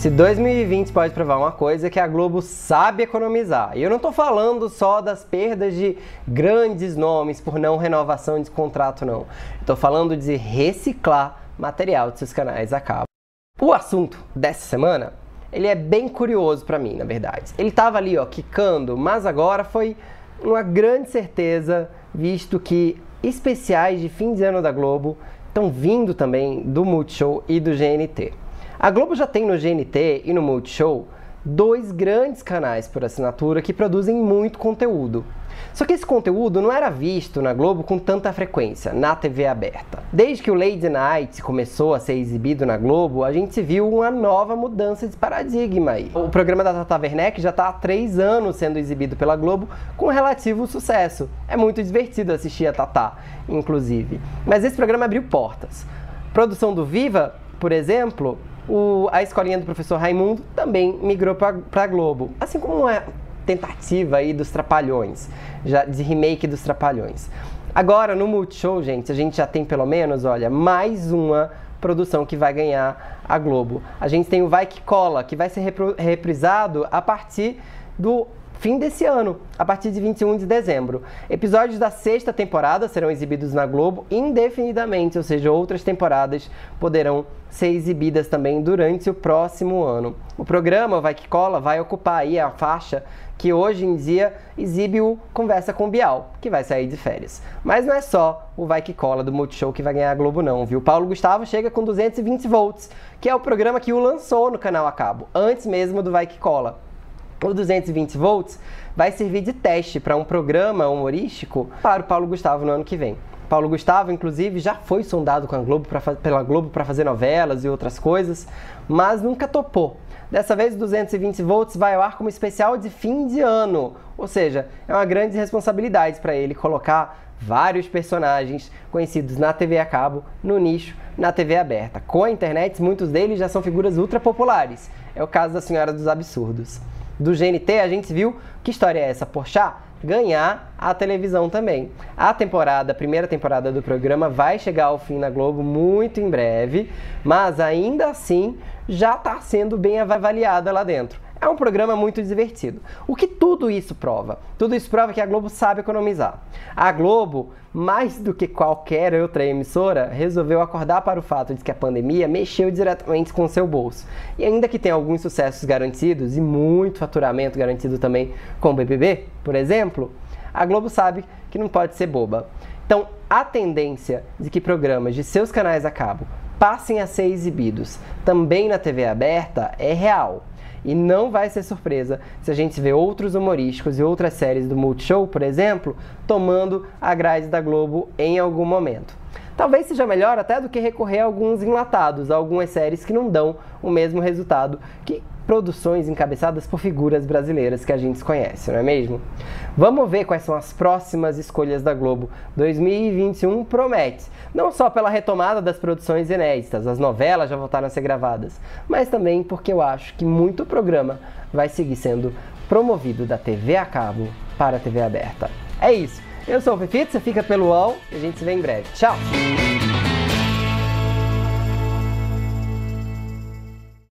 Se 2020 pode provar uma coisa é que a Globo sabe economizar. E eu não estou falando só das perdas de grandes nomes por não renovação de contrato, não. Estou falando de reciclar material de seus canais a cabo. O assunto dessa semana, ele é bem curioso para mim, na verdade. Ele estava ali, ó, quicando, mas agora foi uma grande certeza, visto que especiais de fim de ano da Globo estão vindo também do Multishow e do GNT. A Globo já tem no GNT e no Multishow dois grandes canais por assinatura que produzem muito conteúdo. Só que esse conteúdo não era visto na Globo com tanta frequência, na TV aberta. Desde que o Lady Night começou a ser exibido na Globo, a gente viu uma nova mudança de paradigma aí. O programa da Tata Werneck já está há três anos sendo exibido pela Globo com relativo sucesso. É muito divertido assistir a Tata, inclusive. Mas esse programa abriu portas. Produção do Viva, por exemplo, o, a escolinha do professor Raimundo também migrou para Globo. Assim como é tentativa aí dos Trapalhões, já de remake dos Trapalhões. Agora, no Multishow, gente, a gente já tem pelo menos, olha, mais uma produção que vai ganhar a Globo. A gente tem o Vai Que Cola, que vai ser reprisado a partir do fim desse ano, a partir de 21 de dezembro. Episódios da sexta temporada serão exibidos na Globo indefinidamente, ou seja, outras temporadas poderão ser exibidas também durante o próximo ano. O programa Vai Que Cola vai ocupar aí a faixa que hoje em dia exibe o Conversa com Bial, que vai sair de férias. Mas não é só o Vai Que Cola do Multishow que vai ganhar a Globo não, viu? Paulo Gustavo chega com 220 volts, que é o programa que o lançou no canal a cabo, antes mesmo do Vai Que Cola. O 220 volts vai servir de teste para um programa humorístico para o Paulo Gustavo no ano que vem. Paulo Gustavo, inclusive, já foi sondado com a Globo pra, pela Globo para fazer novelas e outras coisas, mas nunca topou. Dessa vez, o 220 volts vai ao ar como especial de fim de ano, ou seja, é uma grande responsabilidade para ele colocar vários personagens conhecidos na TV a cabo, no nicho, na TV aberta. Com a internet, muitos deles já são figuras ultra populares. É o caso da Senhora dos Absurdos do GNT, a gente viu que história é essa? Porchat ganhar a televisão também. A temporada, a primeira temporada do programa vai chegar ao fim na Globo muito em breve, mas ainda assim já está sendo bem avaliada lá dentro. É um programa muito divertido. O que tudo isso prova? Tudo isso prova que a Globo sabe economizar. A Globo, mais do que qualquer outra emissora, resolveu acordar para o fato de que a pandemia mexeu diretamente com o seu bolso. E ainda que tenha alguns sucessos garantidos e muito faturamento garantido também com o BBB, por exemplo, a Globo sabe que não pode ser boba. Então, a tendência de que programas de seus canais a cabo passem a ser exibidos também na TV aberta é real. E não vai ser surpresa se a gente vê outros humorísticos e outras séries do Multishow, por exemplo, tomando a grade da Globo em algum momento. Talvez seja melhor até do que recorrer a alguns enlatados, a algumas séries que não dão o mesmo resultado que produções encabeçadas por figuras brasileiras que a gente conhece, não é mesmo? Vamos ver quais são as próximas escolhas da Globo. 2021 promete, não só pela retomada das produções inéditas, as novelas já voltaram a ser gravadas, mas também porque eu acho que muito programa vai seguir sendo promovido da TV a cabo para a TV aberta. É isso. Eu sou o Fefito, você fica pelo UOL e a gente se vê em breve. Tchau!